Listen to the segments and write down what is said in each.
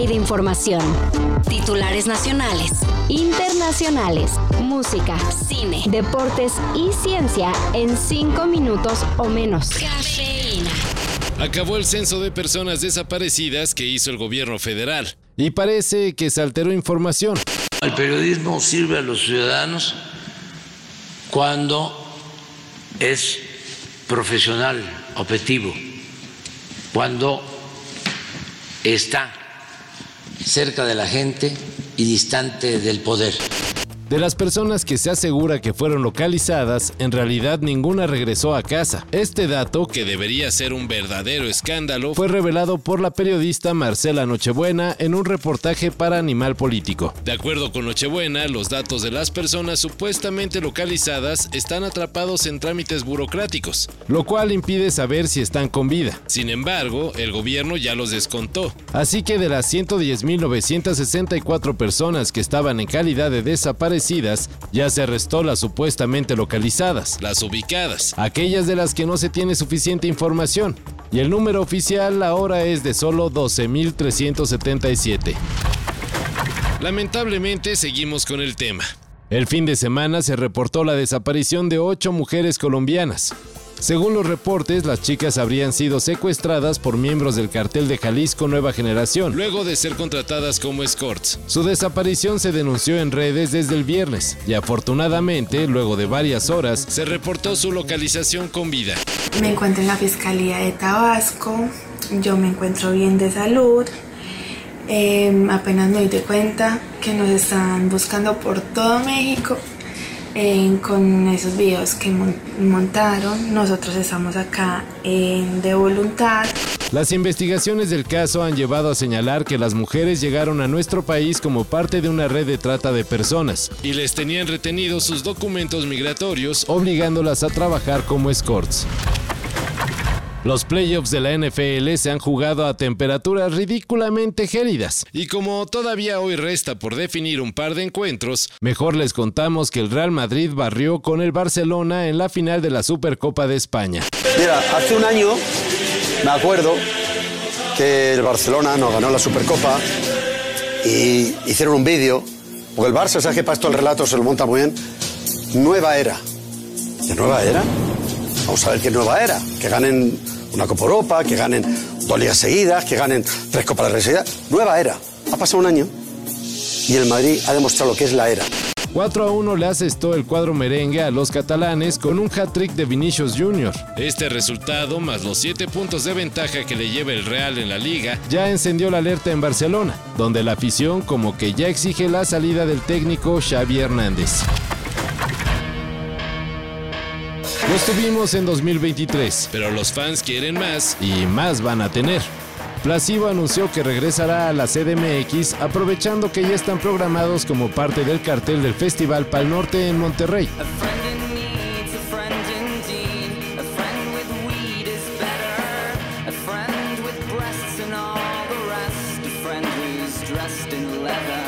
De información. Titulares nacionales, internacionales, música, cine, deportes y ciencia en cinco minutos o menos. Cafeína. Acabó el censo de personas desaparecidas que hizo el gobierno federal y parece que se alteró información. El periodismo sirve a los ciudadanos cuando es profesional, objetivo, cuando está cerca de la gente y distante del poder. De las personas que se asegura que fueron localizadas, en realidad ninguna regresó a casa. Este dato, que debería ser un verdadero escándalo, fue revelado por la periodista Marcela Nochebuena en un reportaje para Animal Político. De acuerdo con Nochebuena, los datos de las personas supuestamente localizadas están atrapados en trámites burocráticos, lo cual impide saber si están con vida. Sin embargo, el gobierno ya los descontó. Así que de las 110.964 personas que estaban en calidad de desaparecidas, ya se arrestó las supuestamente localizadas, las ubicadas, aquellas de las que no se tiene suficiente información, y el número oficial ahora es de solo 12.377. Lamentablemente seguimos con el tema. El fin de semana se reportó la desaparición de ocho mujeres colombianas. Según los reportes, las chicas habrían sido secuestradas por miembros del cartel de Jalisco Nueva Generación, luego de ser contratadas como escorts. Su desaparición se denunció en redes desde el viernes y afortunadamente, luego de varias horas, se reportó su localización con vida. Me encuentro en la Fiscalía de Tabasco, yo me encuentro bien de salud, eh, apenas me doy cuenta que nos están buscando por todo México con esos videos que mon montaron. Nosotros estamos acá de voluntad. Las investigaciones del caso han llevado a señalar que las mujeres llegaron a nuestro país como parte de una red de trata de personas y les tenían retenidos sus documentos migratorios, obligándolas a trabajar como escorts. Los playoffs de la NFL se han jugado a temperaturas ridículamente gélidas. Y como todavía hoy resta por definir un par de encuentros, mejor les contamos que el Real Madrid barrió con el Barcelona en la final de la Supercopa de España. Mira, hace un año me acuerdo que el Barcelona nos ganó la Supercopa y hicieron un vídeo, porque el Barça, ¿sabes que para esto el relato se lo monta muy bien? Nueva era. ¿De nueva era? Vamos a ver qué nueva era. Que ganen una Copa Europa, que ganen dos ligas seguidas, que ganen tres Copas de Rey seguidas. Nueva era. Ha pasado un año y el Madrid ha demostrado lo que es la era. 4 a 1 le asestó el cuadro merengue a los catalanes con un hat-trick de Vinicius Jr. Este resultado, más los 7 puntos de ventaja que le lleva el Real en la liga, ya encendió la alerta en Barcelona, donde la afición como que ya exige la salida del técnico Xavi Hernández. Los tuvimos en 2023, pero los fans quieren más y más van a tener. Placebo anunció que regresará a la CDMX aprovechando que ya están programados como parte del cartel del Festival Pal Norte en Monterrey.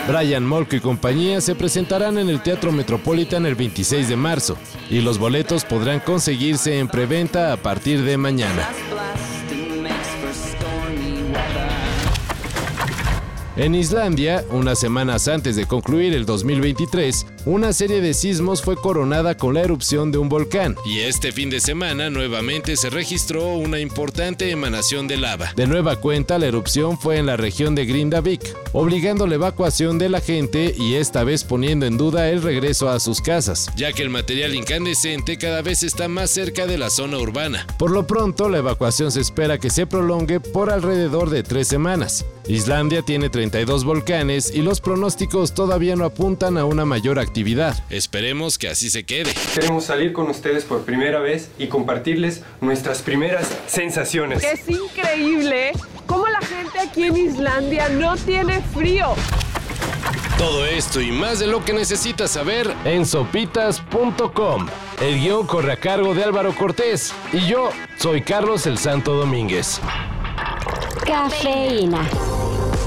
Brian Molko y compañía se presentarán en el Teatro Metropolitan el 26 de marzo y los boletos podrán conseguirse en preventa a partir de mañana. En Islandia, unas semanas antes de concluir el 2023, una serie de sismos fue coronada con la erupción de un volcán, y este fin de semana nuevamente se registró una importante emanación de lava. De nueva cuenta, la erupción fue en la región de Grindavik, obligando la evacuación de la gente y esta vez poniendo en duda el regreso a sus casas, ya que el material incandescente cada vez está más cerca de la zona urbana. Por lo pronto, la evacuación se espera que se prolongue por alrededor de tres semanas. Islandia tiene 32 volcanes y los pronósticos todavía no apuntan a una mayor actividad. Esperemos que así se quede. Queremos salir con ustedes por primera vez y compartirles nuestras primeras sensaciones. Es increíble cómo la gente aquí en Islandia no tiene frío. Todo esto y más de lo que necesitas saber en sopitas.com. El guion corre a cargo de Álvaro Cortés y yo soy Carlos el Santo Domínguez. Cafeína.